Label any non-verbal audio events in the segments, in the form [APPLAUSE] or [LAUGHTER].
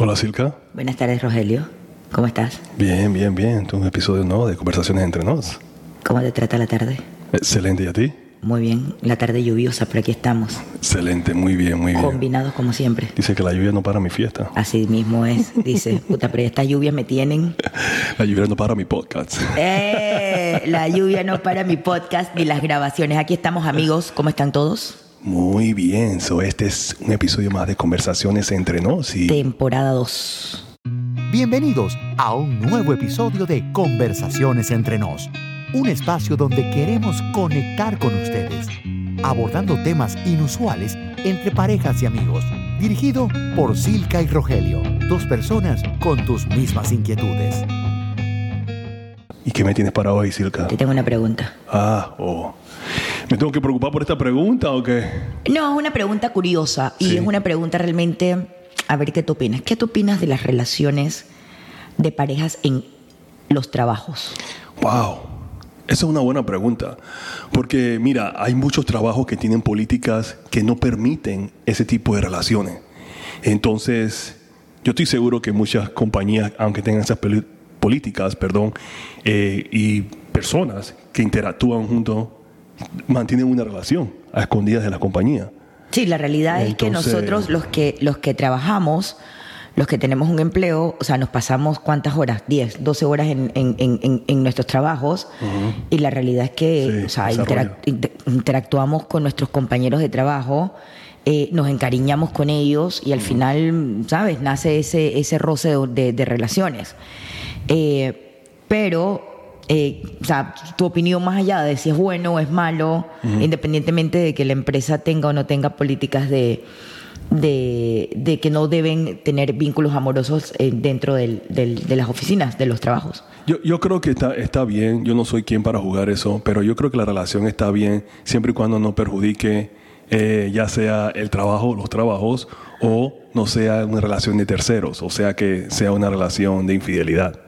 Hola Silka. Buenas tardes, Rogelio. ¿Cómo estás? Bien, bien, bien. Es un episodio nuevo de Conversaciones entre nos. ¿Cómo te trata la tarde? Excelente, ¿y a ti? Muy bien, la tarde lluviosa, pero aquí estamos, Excelente, muy bien, muy bien. combinados como siempre. Dice que la lluvia no para mi fiesta. Así mismo es, dice, [LAUGHS] puta, pero estas lluvias me tienen. La lluvia no para mi podcast. ¡Eh! La lluvia no para mi podcast ni las grabaciones. Aquí estamos, amigos. ¿Cómo están todos? Muy bien, so este es un episodio más de Conversaciones entre nos y Temporada 2. Bienvenidos a un nuevo episodio de Conversaciones entre nos, un espacio donde queremos conectar con ustedes, abordando temas inusuales entre parejas y amigos, dirigido por Silka y Rogelio, dos personas con tus mismas inquietudes. ¿Y qué me tienes para hoy, Silka? Te tengo una pregunta. Ah, oh. ¿Me tengo que preocupar por esta pregunta o qué? No, es una pregunta curiosa y Sí. es una pregunta realmente, a ver qué tú opinas. ¿Qué tú opinas de las relaciones de parejas en los trabajos? Wow, esa es una buena pregunta. Porque mira, hay muchos trabajos que tienen políticas que no permiten ese tipo de relaciones. Entonces, yo estoy seguro que muchas compañías, aunque tengan esas políticas, perdón, eh, y personas que interactúan juntos, mantienen una relación a escondidas de la compañía. Sí, la realidad es que nosotros los que los que trabajamos, los que tenemos un empleo, o sea, nos pasamos cuántas horas, 10, 12 horas en, en- en- nuestros trabajos y la realidad es que Sí, o sea, interac- interactuamos con nuestros compañeros de trabajo, eh, nos encariñamos con ellos y al final, ¿sabes? Nace ese, ese roce de, de- de relaciones. Eh, pero eh, o sea, tu opinión más allá de si es bueno o es malo, independientemente de que la empresa tenga o no tenga políticas de, de, de que no deben tener vínculos amorosos eh, dentro del- del- de las oficinas, de los trabajos. Yo, yo creo que está, está bien, yo no soy quien para jugar eso, pero yo creo que la relación está bien siempre y cuando no perjudique eh, ya sea el trabajo, los trabajos, o no sea una relación de terceros, o sea que sea una relación de infidelidad.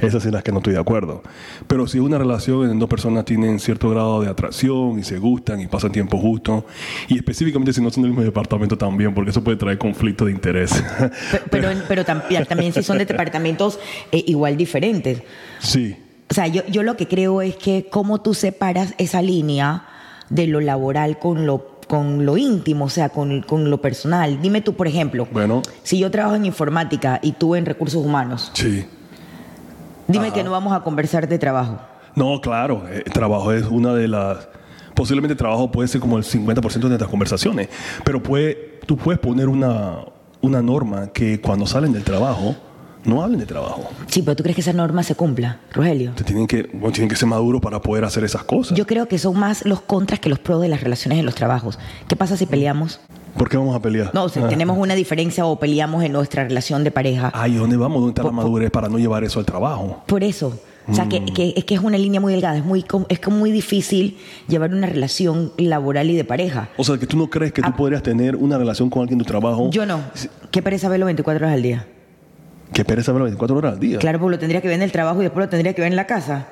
Esas son las que no estoy de acuerdo. Pero si una relación en dos personas tienen cierto grado de atracción y se gustan y pasan tiempo justo, y específicamente si no son del mismo departamento también, porque eso puede traer conflicto de interés. Pe- Pero, [LAUGHS] pero, también, también si son de departamentos eh, igual diferentes. sí. O sea, yo, yo lo que creo es que cómo tú separas esa línea de lo laboral con lo, con lo íntimo, o sea, con, con lo personal. Dime tú, por ejemplo, Bueno. si yo trabajo en informática y tú en recursos humanos, Sí. Dime Ajá. que no vamos a conversar de trabajo. No, claro, eh, el trabajo es una de las... Posiblemente el trabajo puede ser como el 50% de nuestras conversaciones, pero puede, tú puedes poner una, una norma que cuando salen del trabajo, no hablen de trabajo. Sí, pero ¿tú crees que esa norma se cumpla, Rogelio? Te tienen que, bueno, tienen que ser maduros para poder hacer esas cosas. Yo creo que son más los contras que los pros de las relaciones en los trabajos. ¿Qué pasa si peleamos? ¿Por qué vamos a pelear? No, si Ah. tenemos una diferencia o peleamos en nuestra relación de pareja. Ay, ¿dónde vamos? ¿Dónde está la madurez para no llevar eso al trabajo? Por eso. O sea, Mm. que, que- es que es una línea muy delgada, es muy, es como muy difícil llevar una relación laboral y de pareja. O sea, que tú no crees que tú Ah. podrías tener una relación con alguien en tu trabajo. Yo no. ¿Qué pereza verlo 24 horas al día? Que pereza verlo 24 horas al día. Claro, pues lo tendría que ver en el trabajo y después lo tendría que ver en la casa.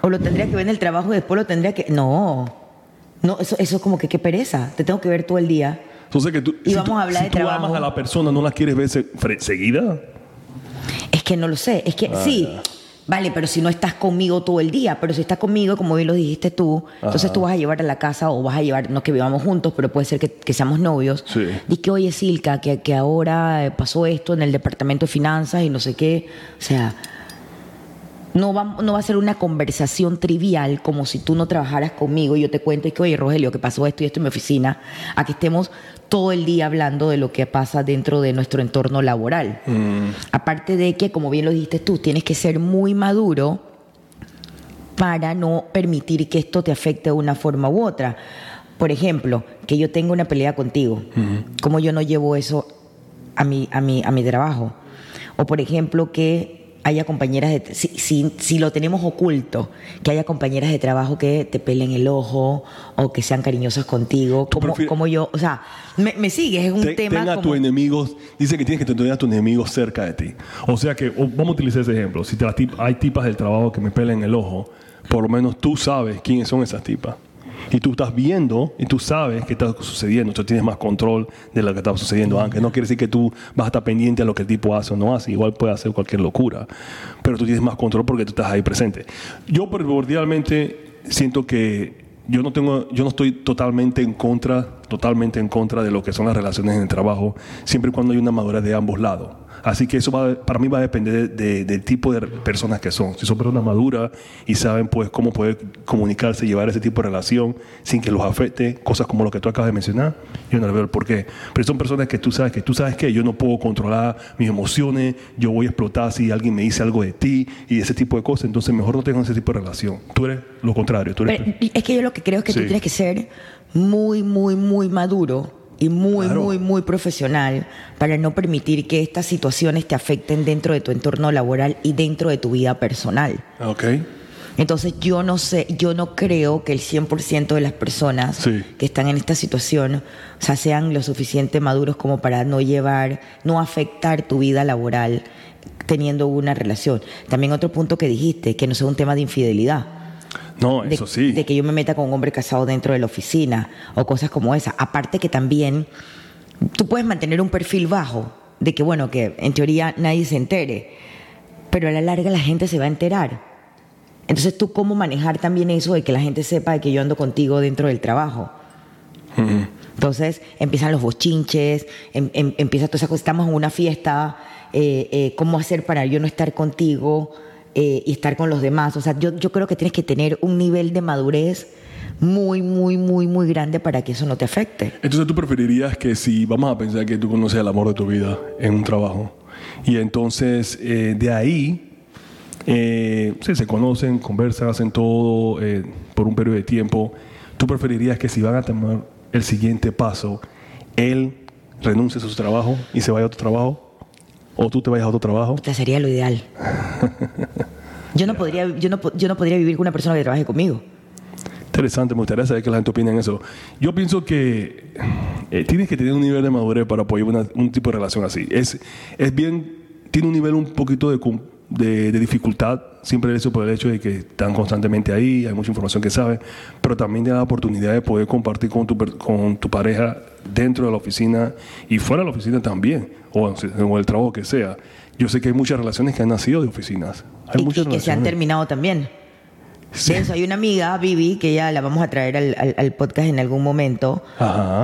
O lo tendría que ver en el trabajo y después lo tendría que... No. No, eso, eso es como que qué pereza. Te tengo que ver todo el día. Entonces, que tú, Y si tú, a hablar si de tú trabajo. amas a la persona, ¿no la quieres ver se- seguida? Es que no lo sé. Es que sí. Vale, pero si no estás conmigo todo el día, pero si estás conmigo, como bien lo dijiste tú, entonces tú vas a llevar a la casa o vas a llevar, no que vivamos juntos, pero puede ser que, que seamos novios. Sí. Di que, oye, Silka, que, que ahora eh, pasó esto en el departamento de finanzas y no sé qué. O sea, no va, no va a ser una conversación trivial como si tú no trabajaras conmigo y yo te cuento y que, oye, Rogelio, que pasó esto y esto en mi oficina, a que estemos todo el día hablando de lo que pasa dentro de nuestro entorno laboral. Aparte de que, como bien lo dijiste tú, tienes que ser muy maduro para no permitir que esto te afecte de una forma u otra. Por ejemplo, que yo tenga una pelea contigo, ¿cómo yo no llevo eso a mi, a mi, a mi trabajo? O por ejemplo, que haya compañeras de... Si, si, si lo tenemos oculto, que haya compañeras de trabajo que te pelen el ojo o que sean cariñosas contigo, ¿Tú como, como yo... O sea, me, me sigues, es un tema Ten a tus enemigos, dice que tienes que tener a tus enemigos cerca de ti. O sea que, vamos a utilizar ese ejemplo. Si te hay tipas del trabajo que me pelan el ojo, por lo menos tú sabes quiénes son esas tipas. Y tú estás viendo y tú sabes qué está sucediendo, tú tienes más control de lo que está sucediendo, aunque no quiere decir que tú vas a estar pendiente a lo que el tipo hace o no hace, igual puede hacer cualquier locura, pero tú tienes más control porque tú estás ahí presente. Yo primordialmente siento que yo no tengo, yo no estoy totalmente en contra, totalmente en contra de lo que son las relaciones en el trabajo, siempre y cuando hay una madurez de ambos lados. Así que eso para mí va a depender del tipo de personas que son. Si son personas maduras y saben pues cómo poder comunicarse y llevar ese tipo de relación sin que los afecte, cosas como lo que tú acabas de mencionar, yo no le veo el porqué. Pero son personas que tú sabes que tú sabes que yo no puedo controlar mis emociones, yo voy a explotar si alguien me dice algo de ti y ese tipo de cosas, entonces mejor no tengo ese tipo de relación. Tú eres lo contrario. Tú eres... es que yo lo que creo es que tú tienes que ser muy, muy, muy maduro y muy, muy, muy profesional para no permitir que estas situaciones te afecten dentro de tu entorno laboral y dentro de tu vida personal. Ok. Entonces yo no sé, yo no creo que el 100% de las personas que están en esta situación o sea, sean lo suficiente maduros como para no llevar, no afectar tu vida laboral teniendo una relación. También otro punto que dijiste, que no sea un tema de infidelidad. No, eso sí. De que yo me meta con un hombre casado dentro de la oficina o cosas como esa. Aparte que también tú puedes mantener un perfil bajo de que, bueno, que en teoría nadie se entere, pero a la larga la gente se va a enterar. Entonces, ¿tú cómo manejar también eso de que la gente sepa de que yo ando contigo dentro del trabajo? Entonces, empiezan los bochinches, em, em, empieza toda esa cosa, estamos en una fiesta, eh, eh, ¿cómo hacer para yo no estar contigo? Eh, y estar con los demás. O sea, yo, yo creo que tienes que tener un nivel de madurez muy, muy, muy, muy grande para que eso no te afecte. Entonces tú preferirías que si vamos a pensar que tú conoces el amor de tu vida en un trabajo y entonces eh, de ahí eh, se conocen, conversan, hacen todo por un periodo de tiempo, tú preferirías que si van a tomar el siguiente paso, él renuncie a su trabajo y se vaya a otro trabajo o tú te vayas a otro trabajo. Este sería lo ideal. [LAUGHS] yo no podría, yo no, yo no podría vivir con una persona que trabaje conmigo. Interesante, me gustaría saber qué la gente opina en eso. Yo pienso que eh, tienes que tener un nivel de madurez para apoyar un tipo de relación así. Es, es bien, tiene un nivel un poquito de, de, dificultad, siempre eso por el hecho de que están constantemente ahí, hay mucha información que saben, pero también te da la oportunidad de poder compartir con tu, con tu pareja dentro de la oficina y fuera de la oficina también, o en el trabajo que sea. Yo sé que hay muchas relaciones que han nacido de oficinas. Hay y, muchas que se han terminado también. Sí. hay una amiga, Vivi, que ya la vamos a traer al, podcast en algún momento.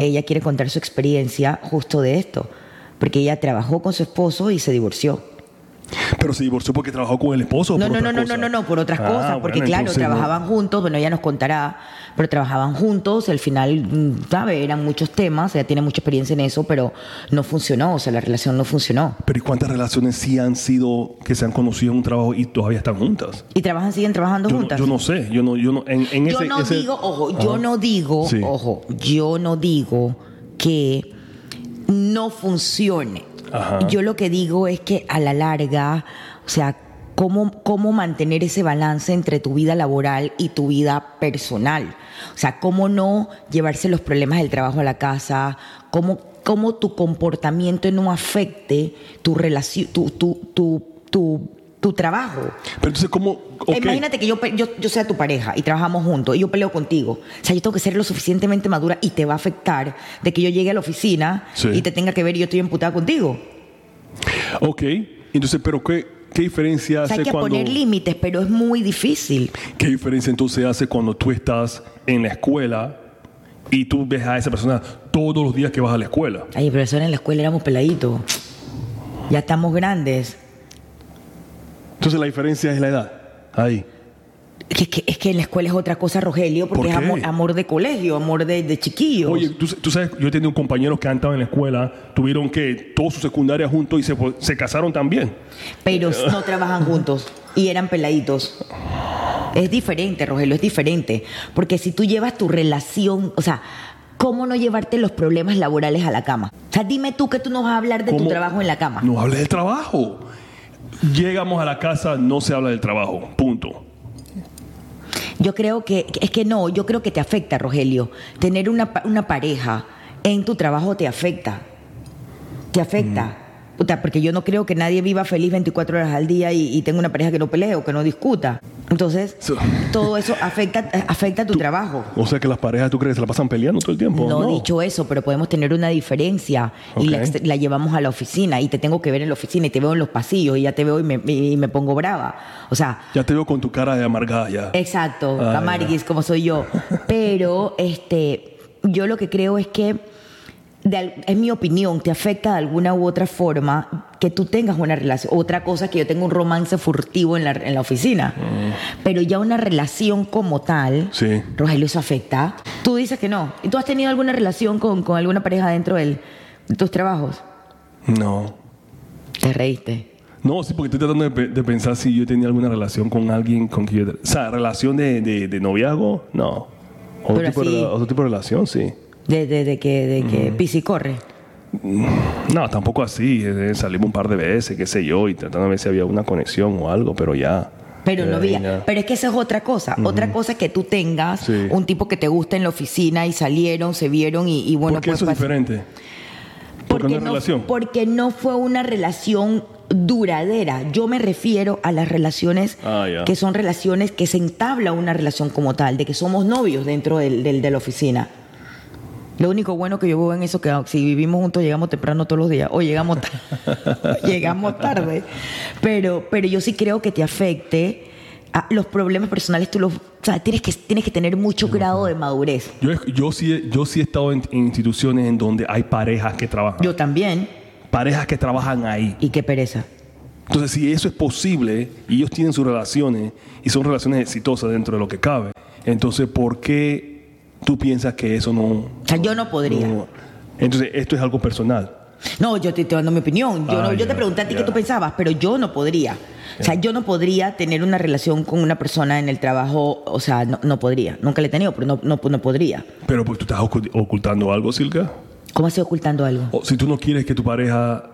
Ella quiere contar su experiencia justo de esto, porque ella trabajó con su esposo y se divorció. Pero se divorció porque trabajó con el esposo. No, no, no, no, no, no, no, por otras ah, cosas. Porque claro, trabajaban juntos, bueno, ella nos contará, pero trabajaban juntos, al final, mm, ¿sabe? Eran muchos temas, ella tiene mucha experiencia en eso, pero no funcionó, o sea, la relación no funcionó. Pero ¿y cuántas relaciones sí han sido, que se han conocido en un trabajo y todavía están juntas? ¿Y trabajan, siguen trabajando juntas? yo no sé, yo no, yo no, en, en yo no digo, ojo, yo no digo, ojo, yo no digo que no funcione yo lo que digo es que a la larga, o sea, cómo, cómo mantener ese balance entre tu vida laboral y tu vida personal. O sea, cómo no llevarse los problemas del trabajo a la casa, cómo, cómo tu comportamiento no afecte tu relación, tu, tu, tu, tu tu trabajo. Pero entonces, ¿cómo? Imagínate que yo, yo, sea tu pareja y trabajamos juntos y yo peleo contigo. O sea, yo tengo que ser lo suficientemente madura y te va a afectar de que yo llegue a la oficina y te tenga que ver y yo estoy emputada contigo. Ok, entonces, pero ¿qué, qué diferencia hace hay que poner límites, pero es muy difícil. ¿Qué diferencia entonces hace cuando tú estás en la escuela y tú ves a esa persona todos los días que vas a la escuela? Ay, profesor, en la escuela éramos peladitos. Ya estamos grandes. Entonces la diferencia es la edad. Ahí. Es que, es que en la escuela es otra cosa, Rogelio, porque es amor, de colegio, amor de, de chiquillos. Oye, tú, sabes, yo he tenido compañeros que han estado en la escuela, tuvieron que toda su secundaria juntos y se, se casaron también. Pero no trabajan juntos y eran peladitos. Es diferente, Rogelio, es diferente. Porque si tú llevas tu relación, o sea, ¿cómo no llevarte los problemas laborales a la cama? O sea, dime tú que tú no vas a hablar de tu trabajo en la cama. No hables del trabajo. Llegamos a la casa, no se habla del trabajo, punto. Yo creo que, es que no, yo creo que te afecta, Rogelio. Tener una, una pareja en tu trabajo te afecta. Te afecta. porque yo no creo que nadie viva feliz 24 horas al día y, tenga una pareja que no pelee o que no discuta. Entonces, So- todo eso afecta, afecta tu trabajo. O sea que las parejas, ¿tú crees que se la pasan peleando todo el tiempo? No, dicho eso, pero podemos tener una diferencia y la, llevamos a la oficina y te tengo que ver en la oficina y te veo en los pasillos y ya te veo y me, y me pongo brava. O sea, Ya te veo con tu cara de amargada ya. exacto, Ah, Camarguis, como soy yo. [LAUGHS] Pero este, yo lo que creo es que, de es mi opinión, te afecta de alguna u otra forma que tú tengas una relación. Otra cosa que yo tengo un romance furtivo en la, en la oficina. Pero ya una relación como tal, Mm. Sí. Rogelio, eso afecta. Tú dices que no. ¿Y tú has tenido alguna relación con, con alguna pareja dentro del- de tus trabajos? No. Te reíste. No, sí, porque estoy tratando de, pe- de pensar si yo tenía alguna relación con alguien con quien yo... O sea, relación de, de, de noviazgo, no. Otro tipo, así- otro tipo de relación, sí. De, de- de que, de que Mm. pisa y corre. No, tampoco así. eh, salimos un par de veces, qué sé yo, y tratando de ver si había una conexión o algo, pero ya. Pero no Eh, había. ya. Pero es que esa es otra cosa. Otra cosa es que tú tengas Sí. un tipo que te gusta en la oficina y salieron, se vieron y, y bueno, ¿Por qué pues eso es diferente? Porque no relación. porque no fue una relación duradera. Yo me refiero a las relaciones Ah, que son relaciones que se entabla una relación como tal, de que somos novios dentro del, del- de la oficina. Lo único bueno que yo veo en eso que si vivimos juntos llegamos temprano todos los días o llegamos tarde, [LAUGHS] llegamos tarde. Pero, pero yo sí creo que te afecte a los problemas personales. Tú los, o sea, tienes que, tienes que tener mucho grado de madurez. Yo, yo, sí, he- yo sí he estado en, en instituciones en donde hay parejas que trabajan. Yo también. parejas que trabajan ahí. Y qué pereza. Entonces, si eso es posible y ellos tienen sus relaciones y son relaciones exitosas dentro de lo que cabe, entonces, ¿por qué tú piensas que eso no... O sea, yo no podría. no- entonces, esto es algo personal. No, yo te estoy dando mi opinión. Yo, Ah, no- yo ya, te pregunté a ti qué tú pensabas, pero yo no podría. O sea, yo no podría tener una relación con una persona en el trabajo, o sea, no, no podría. Nunca la he tenido, pero no, no, no podría. Pero pues tú estás ocult- ocultando algo, Silka. ¿Cómo así ocultando algo? O si tú no quieres que tu pareja...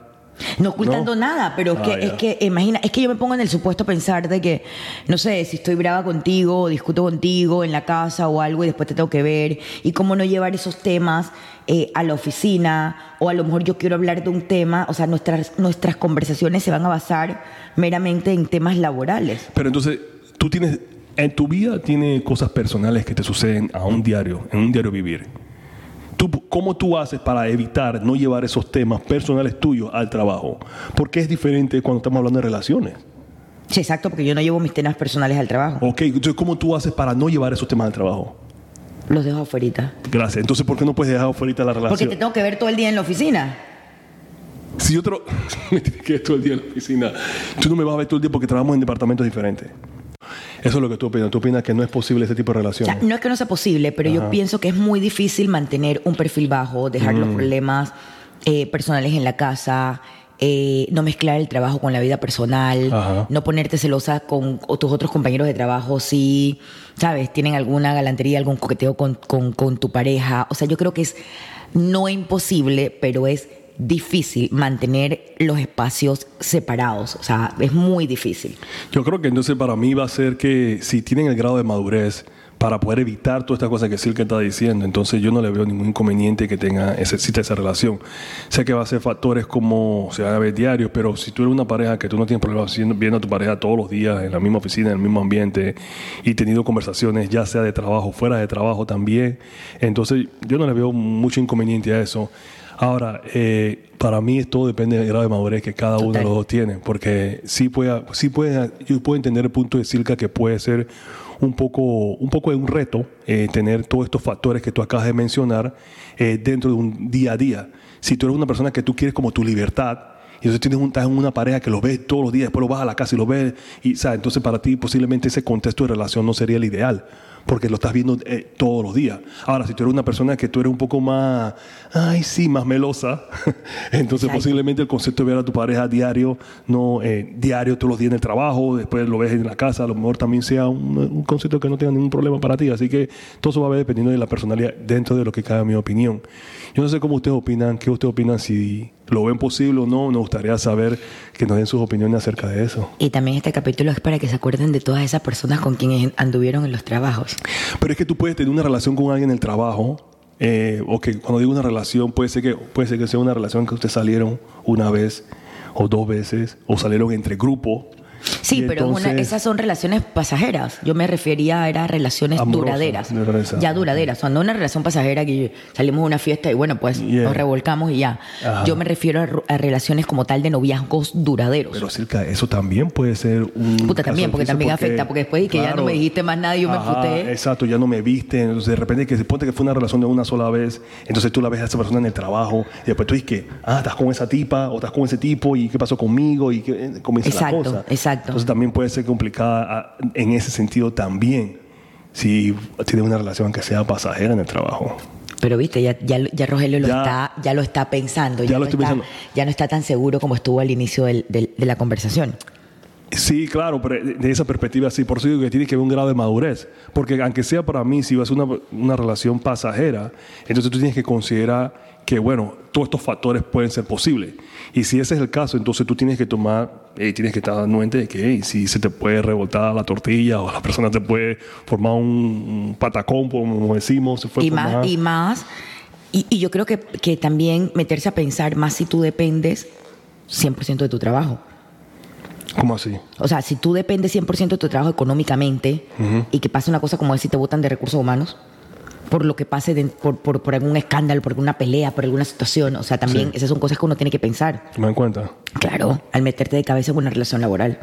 No ocultando No. nada, pero es Ah, que, ya. es que, imagina, es que yo me pongo en el supuesto pensar de que, no sé, si estoy brava contigo, o discuto contigo en la casa o algo y después te tengo que ver, y cómo no llevar esos temas eh, a la oficina, o a lo mejor yo quiero hablar de un tema, o sea, nuestras, nuestras conversaciones se van a basar meramente en temas laborales. Pero entonces, tú tienes... En tu vida tiene cosas personales que te suceden a un diario, en un diario vivir. Tú, ¿Cómo tú haces para evitar no llevar esos temas personales tuyos al trabajo? Porque es diferente cuando estamos hablando de relaciones. Sí, exacto, porque yo no llevo mis temas personales al trabajo. Ok, entonces ¿cómo tú haces para no llevar esos temas al trabajo? Los dejo afuera. Gracias. Entonces, ¿por qué no puedes dejar afuera la Porque relación? te tengo que ver todo el día en la oficina. Si yo [LAUGHS] me tienes que ver todo el día en la oficina, tú no me vas a ver todo el día porque trabajamos en departamentos diferentes. Eso es lo que tú opinas. Tú opinas que no es posible ese tipo de O relación. sea, no es que no sea posible, pero yo pienso que es muy difícil mantener un perfil bajo, dejar Mm. los problemas eh, personales en la casa, eh, no mezclar el trabajo con la vida personal, Ajá. no ponerte celosa con tus otros compañeros de trabajo si, ¿sabes? Tienen alguna galantería, algún coqueteo con, con- con tu pareja. O sea, yo creo que es no imposible, pero es difícil mantener los espacios separados. O sea, es muy difícil. Yo creo que entonces para mí va a ser que si tienen el grado de madurez para poder evitar todas estas cosas que Silke está diciendo, entonces yo no le veo ningún inconveniente que tenga exista esa relación. Sé que va a ser factores como se van a ver diarios, pero si tú eres una pareja que tú no tienes problemas viendo a tu pareja todos los días en la misma oficina, en el mismo ambiente y tenido conversaciones ya sea de trabajo, fuera de trabajo también, entonces yo no le veo mucho inconveniente a eso. Ahora, eh, para mí todo depende del grado de madurez que cada uno de los dos tiene, porque sí puede, sí puede, yo puedo entender el punto de Silka que puede ser un poco, un poco de un reto eh, tener todos estos factores que tú acabas de mencionar eh, dentro de un día a día. Si tú eres una persona que tú quieres como tu libertad, y entonces tienes un, estás en una pareja que lo ves todos los días, después lo vas a la casa y lo ves, y ¿sabes? entonces para ti posiblemente ese contexto de relación no sería el ideal, porque lo estás viendo eh, todos los días. Ahora, si tú eres una persona que tú eres un poco más, ay sí, más melosa, [LAUGHS] entonces posiblemente el concepto de ver a tu pareja diario, no eh, diario todos los días en el trabajo, después lo ves en la casa, a lo mejor también sea un, un concepto que no tenga ningún problema para ti. Así que todo eso va a ver dependiendo de la personalidad dentro de lo que cabe mi opinión. Yo no sé cómo ustedes opinan, qué ustedes opinan, si lo ven posible o no, nos gustaría saber que nos den sus opiniones acerca de eso. Y también este capítulo es para que se acuerden de todas esas personas con quienes anduvieron en los trabajos. Pero es que tú puedes tener una relación con alguien en el trabajo, eh, o que cuando digo una relación, puede ser que puede ser que sea una relación que ustedes salieron una vez o dos veces, o salieron entre grupos, Sí, Y pero una- esas son relaciones pasajeras. Yo me refería a era relaciones duraderas. Ya duraderas. O sea, no una relación pasajera que salimos a una fiesta y bueno, pues Yeah. nos revolcamos y ya. Ajá. Yo me refiero a, relaciones como tal de noviazgos duraderos. Pero Silka, eso también puede ser un. Puta, también, porque también afecta, porque después y que ya no me dijiste más nada y yo me emputé. Exacto, ya no me viste. Entonces, de repente, que se ponte que fue una relación de una sola vez, entonces tú la ves a esa persona en el trabajo, y después tú dices que, ah, estás con esa tipa, o estás con ese tipo, y qué pasó conmigo, y que eh, comienza Exacto, la cosa. exacto. Entonces, también puede ser complicada ah, en ese sentido también, si tienes una relación que sea pasajera en el trabajo. Pero viste, ya, ya, ya Rogelio lo Ya- está, ya lo está pensando. Ya lo no estoy está, pensando. ya no está tan seguro como estuvo al inicio del- del- de la conversación. Sí, claro, pero de esa perspectiva sí, por eso digo que tiene que haber un grado de madurez, porque aunque sea para mí, si va a una, una relación pasajera, entonces tú tienes que considerar que, bueno, todos estos factores pueden ser posibles. Y si ese es el caso, entonces tú tienes que tomar, eh, tienes que estar anuente de que hey, si se te puede revoltar la tortilla o la persona te puede formar un, patacón, como decimos. se puede y más, y más, y, y yo creo que, que también meterse a pensar más si tú dependes 100% de tu trabajo. ¿Cómo así? O sea, si tú dependes 100% de tu trabajo económicamente y que pase una cosa como esa y te botan de recursos humanos, por lo que pase, de- por, por, por algún escándalo, por alguna pelea, por alguna situación, o sea, también Sí. esas son cosas que uno tiene que pensar. ¿Me dan cuenta? Claro, al meterte de cabeza en una relación laboral.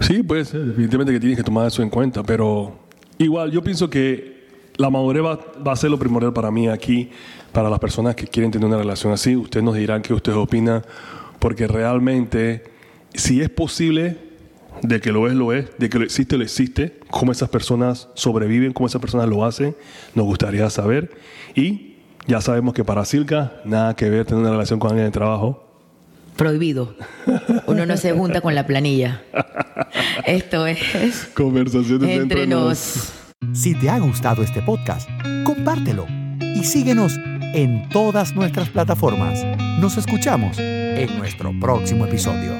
Sí, puede ser, definitivamente que tienes que tomar eso en cuenta, pero igual yo pienso que la madurez va, va a ser lo primordial para mí aquí, para las personas que quieren tener una relación así. Ustedes nos dirán qué ustedes opinan, porque realmente, si es posible, de que lo es, lo es, de que lo existe, lo existe, cómo esas personas sobreviven, cómo esas personas lo hacen, nos gustaría saber. Y ya sabemos que para Silka, nada que ver tener una relación con alguien de trabajo. Prohibido. Uno no se junta con la planilla. Esto es Conversaciones entre nos. Si te ha gustado este podcast, compártelo y síguenos en todas nuestras plataformas. Nos escuchamos en nuestro próximo episodio.